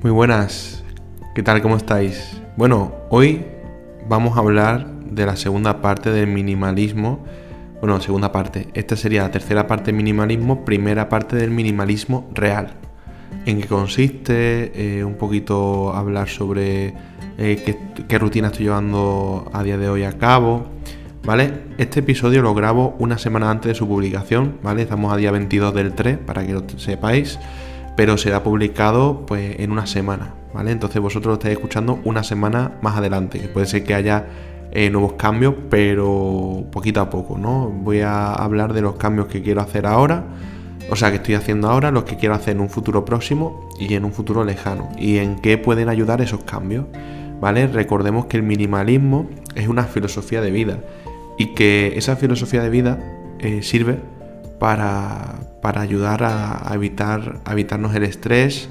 Muy buenas, ¿qué tal? ¿Cómo estáis? Bueno, hoy vamos a hablar de la segunda parte del minimalismo. Bueno, segunda parte. Esta sería la tercera parte del minimalismo, primera parte del minimalismo real. En qué consiste, eh, un poquito hablar sobre eh, qué, qué rutina estoy llevando a día de hoy a cabo. ¿Vale? Este episodio lo grabo una semana antes de su publicación, ¿vale? Estamos a día 22 del 3, para que lo sepáis pero será publicado pues en una semana, ¿vale? Entonces vosotros lo estáis escuchando una semana más adelante, puede ser que haya eh, nuevos cambios, pero poquito a poco, ¿no? Voy a hablar de los cambios que quiero hacer ahora, o sea, que estoy haciendo ahora, los que quiero hacer en un futuro próximo y en un futuro lejano, y en qué pueden ayudar esos cambios, ¿vale? Recordemos que el minimalismo es una filosofía de vida y que esa filosofía de vida eh, sirve para, para ayudar a, evitar, evitarnos el estrés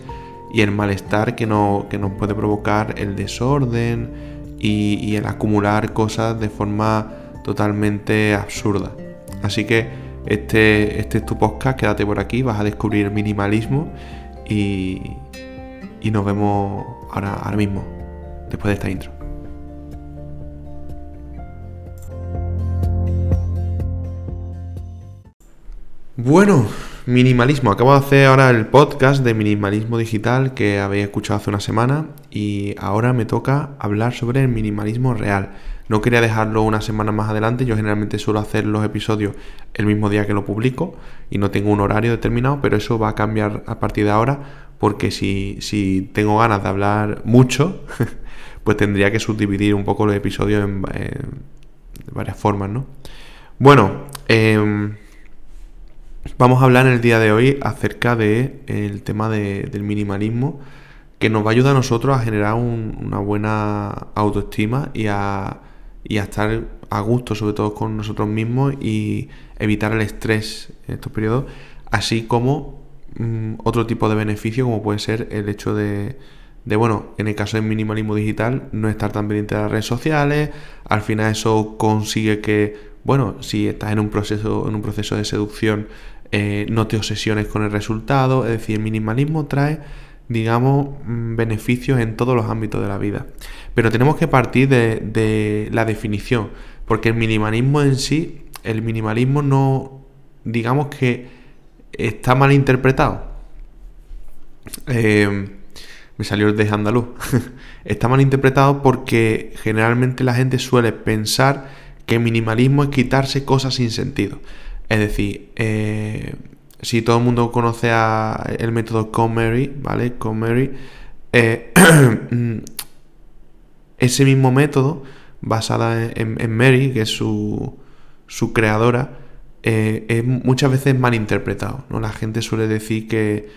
y el malestar que, no, que nos puede provocar el desorden y, el acumular cosas de forma totalmente absurda. Así que este, este es tu podcast, quédate por aquí, vas a descubrir minimalismo y, y nos vemos ahora, ahora mismo, después de esta intro. Bueno, minimalismo. Acabo de hacer ahora el podcast de minimalismo digital que habéis escuchado hace una semana y ahora me toca hablar sobre el minimalismo real. No quería dejarlo una semana más adelante, yo generalmente suelo hacer los episodios el mismo día que lo publico y no tengo un horario determinado, pero eso va a cambiar a partir de ahora porque si, si tengo ganas de hablar mucho, pues tendría que subdividir un poco los episodios en, varias formas, ¿no? Bueno, eh, Vamos a hablar en el día de hoy acerca del el tema del minimalismo que nos va a ayudar a nosotros a generar una buena autoestima y a, estar a gusto sobre todo con nosotros mismos y evitar el estrés en estos periodos, así como mm, otro tipo de beneficio como puede ser el hecho de, de, bueno, en el caso del minimalismo digital, no estar tan pendiente de las redes sociales, al final eso consigue que, bueno, si estás en un proceso, en un proceso de seducción, eh, no te obsesiones con el resultado, es decir, el minimalismo trae, digamos, mm, beneficios en todos los ámbitos de la vida. Pero tenemos que partir de, la definición, porque el minimalismo en sí, el minimalismo no, digamos que está mal interpretado. Eh, me salió el de andaluz. está mal interpretado porque generalmente la gente suele pensar que minimalismo es quitarse cosas sin sentido. Es decir, eh, si todo el mundo conoce a el método Comery, ¿vale? Comery, eh, ese mismo método, basada en, Mary, que es su, creadora, eh, es muchas veces mal interpretado, ¿no? La gente suele decir que,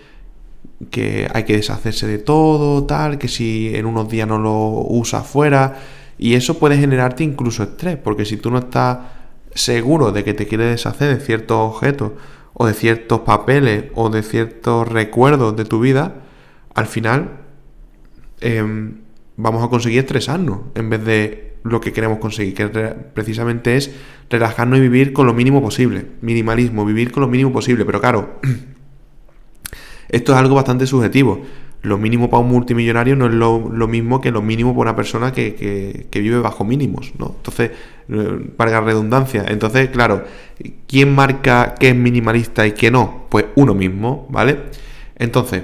que hay que deshacerse de todo, tal, que si en unos días no lo usas fuera, y eso puede generarte incluso estrés, porque si tú no estás seguro de que te quieres deshacer de ciertos objetos o de ciertos papeles o de ciertos recuerdos de tu vida, al final em, vamos a conseguir estresarnos en vez de lo que queremos conseguir, que precisamente es relajarnos y vivir con lo mínimo posible. Minimalismo, vivir con lo mínimo posible. Pero claro, esto es algo bastante subjetivo lo mínimo para un multimillonario no es lo, mismo que lo mínimo para una persona que, vive bajo mínimos, ¿no? Entonces, para eh, redundancia. Entonces, claro, ¿quién marca qué es minimalista y qué no? Pues uno mismo, ¿vale? Entonces,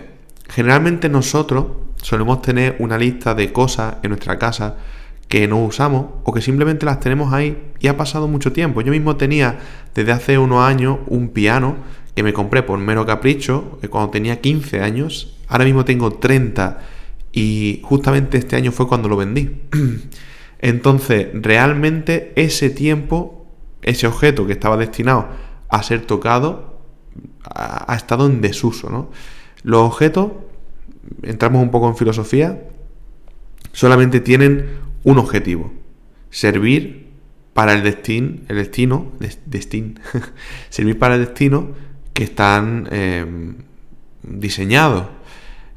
generalmente nosotros solemos tener una lista de cosas en nuestra casa que no usamos o que simplemente las tenemos ahí y ha pasado mucho tiempo. Yo mismo tenía desde hace unos años un piano que me compré por mero capricho cuando tenía 15 años Ahora mismo tengo 30 y justamente este año fue cuando lo vendí. Entonces, realmente ese tiempo, ese objeto que estaba destinado a ser tocado, ha, estado en desuso, ¿no? Los objetos, entramos un poco en filosofía, solamente tienen un objetivo, servir para el destino, el destino, destin, servir para el destino que están eh, diseñados.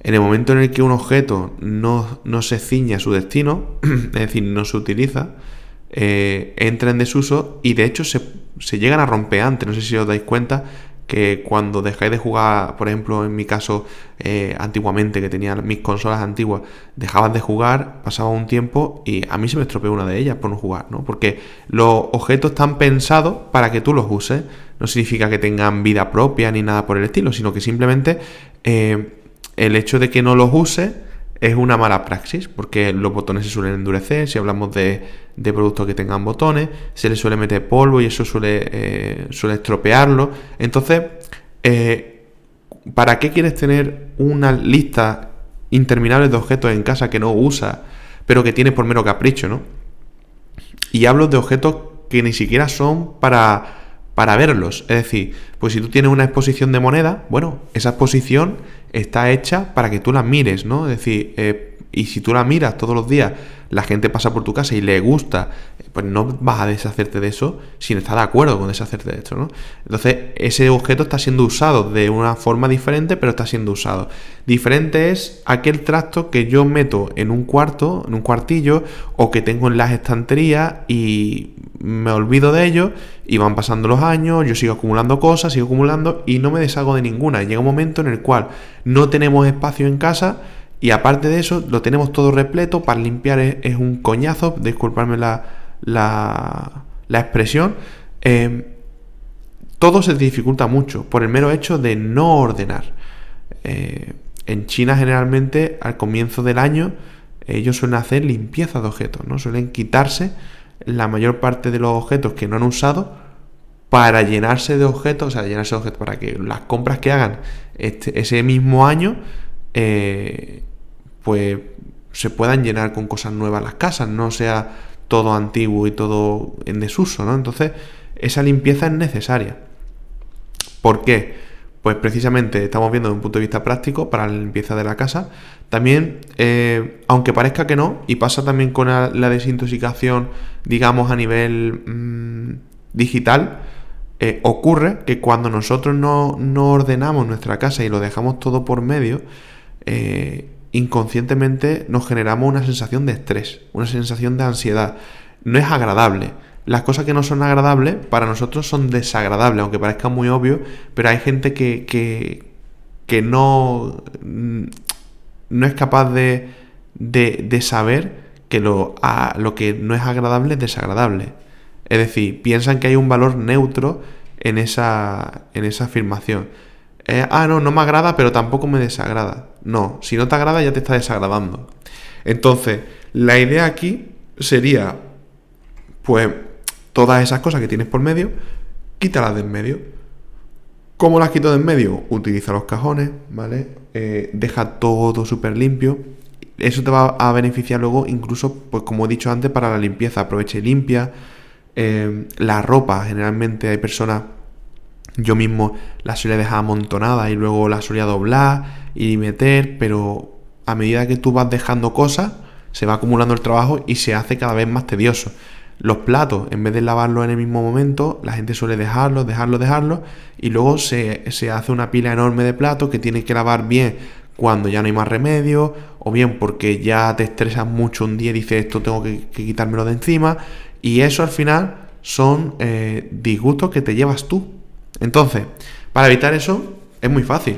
En el momento en el que un objeto no, se ciña a su destino, es decir, no se utiliza, eh, entra en desuso y de hecho se, llegan a romper antes. No sé si os dais cuenta que cuando dejáis de jugar, por ejemplo, en mi caso, eh, antiguamente, que tenía mis consolas antiguas, dejabas de jugar, pasaba un tiempo y a mí se me estropeó una de ellas por no jugar, ¿no? Porque los objetos están pensados para que tú los uses. No significa que tengan vida propia ni nada por el estilo, sino que simplemente eh, el hecho de que no los uses es una mala praxis, porque los botones se suelen endurecer, si hablamos de, productos que tengan botones, se les suele meter polvo y eso suele, eh, suele estropearlo. Entonces, eh, ¿para qué quieres tener una lista interminable de objetos en casa que no usas, pero que tienes por mero capricho, ¿no? Y hablo de objetos que ni siquiera son para, para verlos. Es decir, pues si tú tienes una exposición de moneda, bueno, esa exposición está hecha para que tú la mires, ¿no? Es decir, eh, y si tú la miras todos los días, la gente pasa por tu casa y le gusta, pues no vas a deshacerte de eso sin estar de acuerdo con deshacerte de esto, ¿no? Entonces, ese objeto está siendo usado de una forma diferente, pero está siendo usado. Diferente es aquel tracto que yo meto en un cuarto, en un cuartillo, o que tengo en las estanterías y me olvido de ello y van pasando los años, yo sigo acumulando cosas, sigo acumulando y no me deshago de ninguna. Llega un momento en el cual no tenemos espacio en casa y aparte de eso lo tenemos todo repleto, para limpiar es, un coñazo, disculparme la, la, expresión. Em, todo se dificulta mucho por el mero hecho de no ordenar. Eh, en China generalmente al comienzo del año ellos suelen hacer limpieza de objetos, ¿no? Suelen quitarse la mayor parte de los objetos que no han usado para llenarse de objetos, o sea, llenarse de objetos para que las compras que hagan este, ese mismo año, eh, pues se puedan llenar con cosas nuevas las casas, no sea todo antiguo y todo en desuso, ¿no? Entonces, esa limpieza es necesaria. ¿Por qué? Pues precisamente estamos viendo desde un punto de vista práctico para la limpieza de la casa. También, eh, aunque parezca que no, y pasa también con la, desintoxicación, digamos, a nivel mm, digital, eh, ocurre que cuando nosotros no, ordenamos nuestra casa y lo dejamos todo por medio, eh, inconscientemente nos generamos una sensación de estrés, una sensación de ansiedad. No es agradable las cosas que no son agradables para nosotros son desagradables, aunque parezca muy obvio, pero hay gente que, que, no, no es capaz de, de, saber que lo, lo que no es agradable es desagradable. Es decir, piensan que hay un valor neutro en esa, en esa afirmación. Ah, no, no me agrada, pero tampoco me desagrada. No, si no te agrada ya te está desagradando. Entonces, la idea aquí sería, pues, todas esas cosas que tienes por medio, quítalas de en medio. ¿Cómo las quito de en medio? Utiliza los cajones, ¿vale? Eh, deja todo súper limpio. Eso te va a beneficiar luego, incluso, pues como he dicho antes, para la limpieza. Aprovecha y limpia. Eh, la ropa, generalmente hay personas, yo mismo la solía dejar amontonada y luego la solía doblar y meter, pero a medida que tú vas dejando cosas, se va acumulando el trabajo y se hace cada vez más tedioso. Los platos, en vez de lavarlos en el mismo momento, la gente suele dejarlos, dejarlos, dejarlos, y luego se, hace una pila enorme de platos que tienes que lavar bien cuando ya no hay más remedio, o bien porque ya te estresas mucho un día y dices esto tengo que, quitármelo de encima, y eso al final son eh, disgustos que te llevas tú. Entonces, para evitar eso es muy fácil,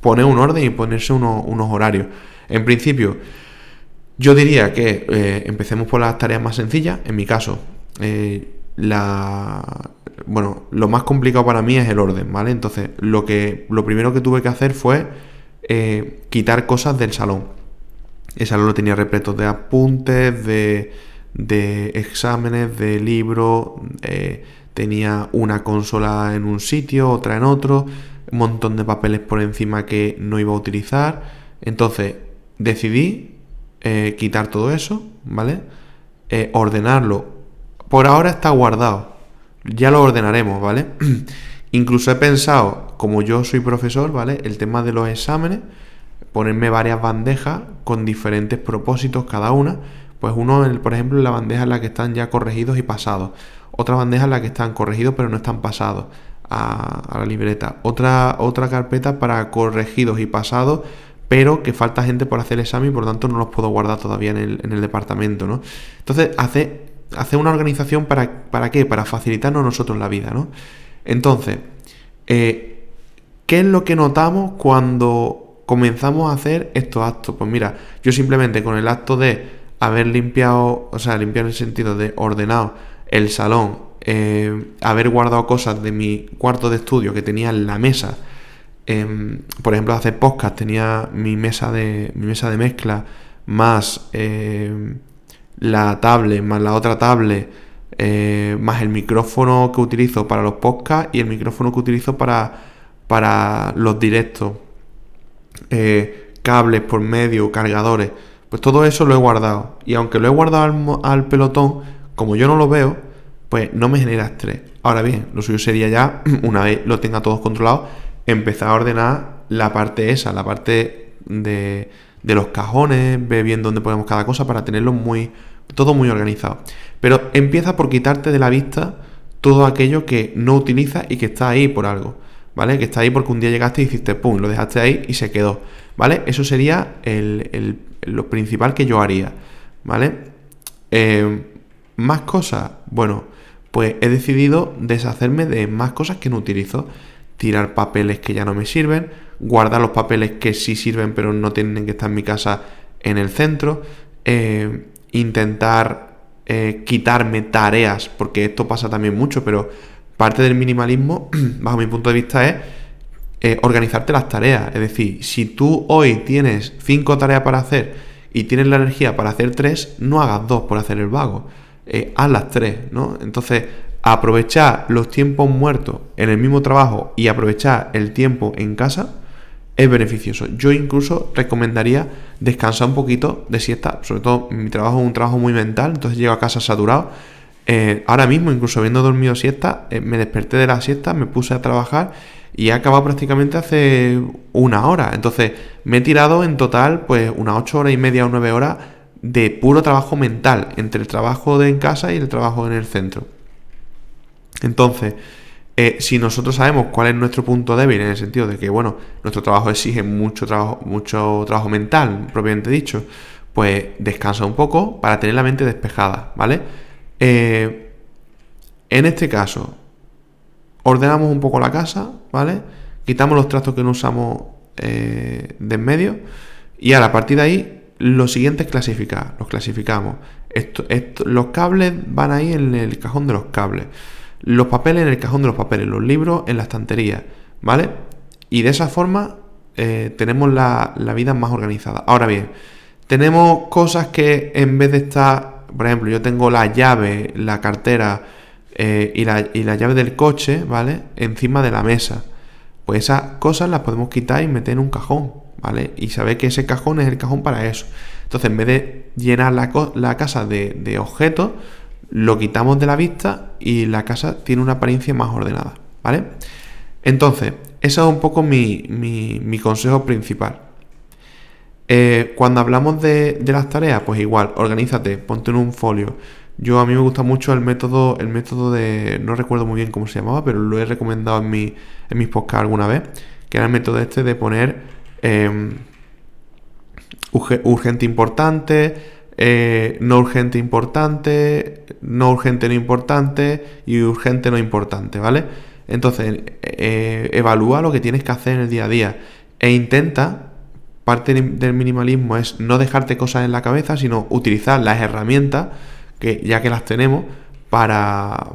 poner un orden y ponerse unos horarios. En principio, yo diría que eh, empecemos por las tareas más sencillas. En mi caso, eh, la, bueno, lo más complicado para mí es el orden, ¿vale? Entonces, lo, que, lo primero que tuve que hacer fue eh, quitar cosas del salón. El salón lo tenía repleto de apuntes, de, de exámenes, de libros, tenía una consola en un sitio, otra en otro, un montón de papeles por encima que no iba a utilizar. Entonces, decidí eh, quitar todo eso, ¿vale? Eh, ordenarlo. Por ahora está guardado. Ya lo ordenaremos, ¿vale? Incluso he pensado, como yo soy profesor, ¿vale? El tema de los exámenes, ponerme varias bandejas con diferentes propósitos cada una. Pues uno, por ejemplo, en la bandeja en la que están ya corregidos y pasados. Otra bandeja en la que están corregidos pero no están pasados a, la libreta. Otra, otra carpeta para corregidos y pasados pero que falta gente por hacer el examen y por tanto no los puedo guardar todavía en el, departamento, ¿no? Entonces, hace, hace una organización para, para qué? Para facilitarnos nosotros la vida, ¿no? Entonces, eh, ¿qué es lo que notamos cuando comenzamos a hacer estos actos? Pues mira, yo simplemente con el acto de haber limpiado, o sea, limpiar en el sentido de ordenado el salón, eh, haber guardado cosas de mi cuarto de estudio que tenía en la mesa, em, por ejemplo, hacer podcast tenía mi mesa de, mi mesa de mezcla más em, la tablet, más la otra tablet, eh, más el micrófono que utilizo para los podcasts y el micrófono que utilizo para, para los directos, eh, cables por medio, cargadores, pues todo eso lo he guardado. Y aunque lo he guardado al pelotón, como yo no lo veo, pues no me genera estrés. Ahora bien, lo suyo sería ya, una vez lo tenga todo controlado, empezar a ordenar la parte esa, la parte de, de los cajones, ver bien dónde ponemos cada cosa para tenerlo muy, todo muy organizado. Pero empieza por quitarte de la vista todo aquello que no utilizas y que está ahí por algo, ¿vale? Que está ahí porque un día llegaste y hiciste pum, lo dejaste ahí y se quedó, ¿vale? Eso sería el, lo principal que yo haría, ¿vale? Eh, más cosas, bueno, pues he decidido deshacerme de más cosas que no utilizo. Tirar papeles que ya no me sirven, guardar los papeles que sí sirven pero no tienen que estar en mi casa en el centro, eh, intentar eh, quitarme tareas, porque esto pasa también mucho, pero parte del minimalismo, bajo mi punto de vista, es eh, organizarte las tareas. Es decir, si tú hoy tienes cinco tareas para hacer y tienes la energía para hacer tres, no hagas dos por hacer el vago eh, a las tres, ¿no? Entonces, aprovechar los tiempos muertos en el mismo trabajo y aprovechar el tiempo en casa es beneficioso. Yo incluso recomendaría descansar un poquito de siesta, sobre todo mi trabajo es un trabajo muy mental, entonces llego a casa saturado. Eh, ahora mismo, incluso habiendo dormido siesta, eh, me desperté de la siesta, me puse a trabajar y he acabado prácticamente hace una hora. Entonces, me he tirado en total pues unas ocho horas y media o nueve horas de puro trabajo mental entre el trabajo de en casa y el trabajo en el centro. Entonces, eh, si nosotros sabemos cuál es nuestro punto débil, en el sentido de que, bueno, nuestro trabajo exige mucho trabajo, mucho trabajo mental, propiamente dicho, pues descansa un poco para tener la mente despejada, ¿vale? Eh, en este caso, ordenamos un poco la casa, ¿vale? Quitamos los trastos que no usamos eh, de en medio y ahora a partir de ahí lo siguiente es clasificar, los clasificamos. Esto, los cables van ahí en el cajón de los cables. Los papeles en el cajón de los papeles, los libros en la estantería, ¿vale? Y de esa forma eh, tenemos la, vida más organizada. Ahora bien, tenemos cosas que en vez de estar, por ejemplo, yo tengo la llave, la cartera eh, y, la, llave del coche, ¿vale? Encima de la mesa. Pues esas cosas las podemos quitar y meter en un cajón. ¿vale? Y sabe que ese cajón es el cajón para eso. Entonces, en vez de llenar la, casa de, objetos, lo quitamos de la vista y la casa tiene una apariencia más ordenada, ¿vale? Entonces, ese es un poco mi, consejo principal. Eh, cuando hablamos de, las tareas, pues igual, organízate, ponte en un folio. Yo a mí me gusta mucho el método, el método de, no recuerdo muy bien cómo se llamaba, pero lo he recomendado en mis podcasts alguna vez, que era el método este de poner Em, urgente importante, eh, no urgente importante, no urgente no importante y urgente no importante, ¿vale? Entonces, eh, evalúa lo que tienes que hacer en el día a día e intenta, parte del minimalismo es no dejarte cosas en la cabeza, sino utilizar las herramientas, que ya que las tenemos, para,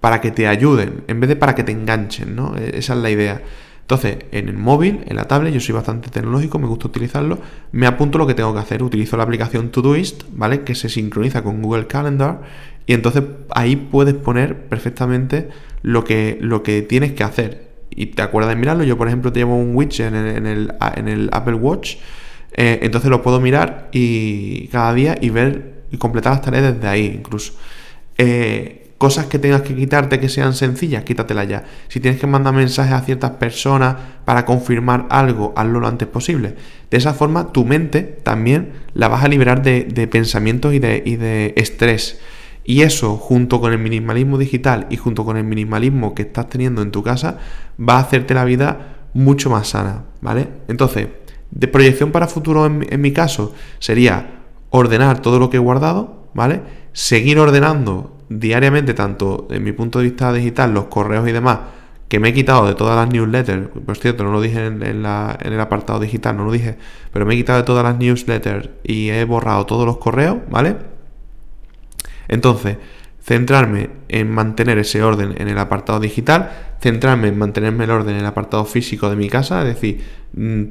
para que te ayuden, en vez de para que te enganchen, ¿no? E-, esa es la idea. Entonces, en el móvil, en la tablet, yo soy bastante tecnológico, me gusta utilizarlo, me apunto lo que tengo que hacer, utilizo la aplicación Todoist, ¿vale? Que se sincroniza con Google Calendar y entonces ahí puedes poner perfectamente lo que, lo que tienes que hacer. Y te acuerdas de mirarlo, yo por ejemplo te llevo un widget en el, en el, Apple Watch, eh, entonces lo puedo mirar y cada día y ver y completar las tareas desde ahí incluso. Eh, Cosas que tengas que quitarte que sean sencillas, quítatelas ya. Si tienes que mandar mensajes a ciertas personas para confirmar algo, hazlo lo antes posible. De esa forma, tu mente también la vas a liberar de, pensamientos y de, y de estrés. Y eso, junto con el minimalismo digital y junto con el minimalismo que estás teniendo en tu casa, va a hacerte la vida mucho más sana, ¿vale? Entonces, de proyección para futuro en, mi caso sería ordenar todo lo que he guardado, ¿vale? Seguir ordenando diariamente, tanto en mi punto de vista digital, los correos y demás, que me he quitado de todas las newsletters, por cierto, no lo dije en, la, en el apartado digital, no lo dije, pero me he quitado de todas las newsletters y he borrado todos los correos, ¿vale? Entonces, centrarme en mantener ese orden en el apartado digital, centrarme en mantenerme el orden en el apartado físico de mi casa, es decir, mm,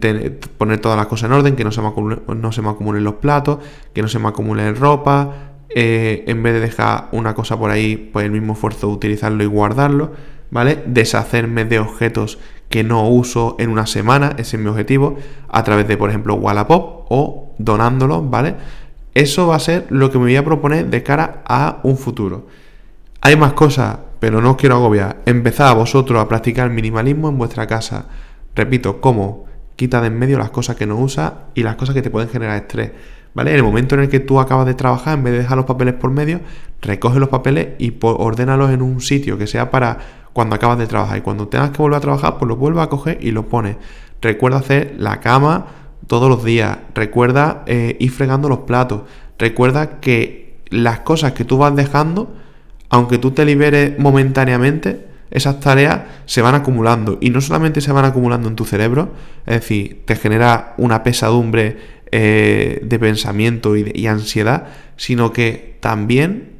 poner todas las cosas en orden, que no se me, acumulen los platos, que no se me acumule ropa, eh, en vez de dejar una cosa por ahí, pues el mismo esfuerzo de utilizarlo y guardarlo. ¿vale? Deshacerme de objetos que no uso en una semana, ese es mi objetivo, a través de, por ejemplo, Wallapop o donándolos, ¿vale? Eso va a ser lo que me voy a proponer de cara a un futuro. Hay más cosas, pero no os quiero agobiar. Empezad vosotros a practicar minimalismo en vuestra casa. Repito, ¿cómo? Quita de en medio las cosas que no usas y las cosas que te pueden generar estrés. ¿Vale? En el momento en el que tú acabas de trabajar, en vez de dejar los papeles por medio, recoge los papeles y ordénalos en un sitio que sea para cuando acabas de trabajar. Y cuando tengas que volver a trabajar, pues lo vuelves a coger y lo pones. Recuerda hacer la cama todos los días. Recuerda eh, ir fregando los platos. Recuerda que las cosas que tú vas dejando, aunque tú te liberes momentáneamente, esas tareas se van acumulando. Y no solamente se van acumulando en tu cerebro, es decir, te genera una pesadumbre eh, de pensamiento y, y ansiedad, sino que también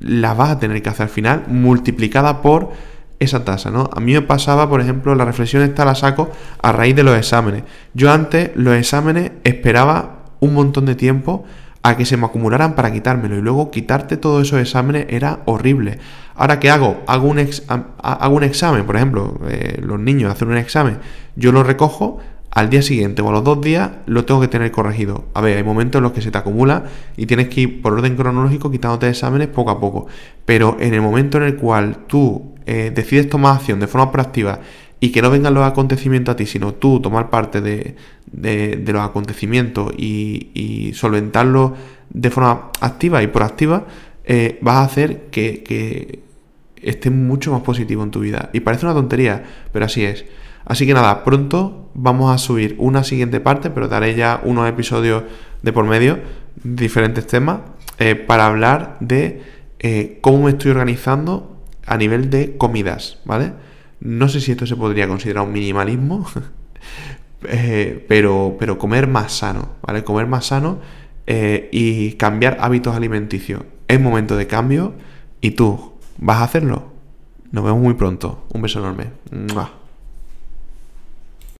las vas a tener que hacer al final multiplicada por esa tasa, ¿no? A mí me pasaba, por ejemplo, la reflexión esta la saco a raíz de los exámenes. Yo antes los exámenes esperaba un montón de tiempo a que se me acumularan para quitármelo y luego quitarte todos esos exámenes era horrible. Ahora, ¿qué hago? Hago un, hago un examen, por ejemplo, eh, los niños hacen un examen, yo lo recojo, al día siguiente o a los dos días lo tengo que tener corregido. A ver, hay momentos en los que se te acumula y tienes que ir por orden cronológico quitándote exámenes poco a poco. Pero en el momento en el cual tú eh, decides tomar acción de forma proactiva y que no vengan los acontecimientos a ti, sino tú tomar parte de, los acontecimientos y, solventarlos de forma activa y proactiva, eh, vas a hacer que, esté mucho más positivo en tu vida. Y parece una tontería, pero así es. Así que nada, pronto vamos a subir una siguiente parte, pero daré ya unos episodios de por medio, diferentes temas, eh, para hablar de cómo me estoy organizando a nivel de comidas, ¿vale? No sé si esto se podría considerar un minimalismo, eh, pero, pero comer más sano, ¿vale? Comer más sano y cambiar hábitos alimenticios. Es momento de cambio y tú, ¿vas a hacerlo? Nos vemos muy pronto. Un beso enorme.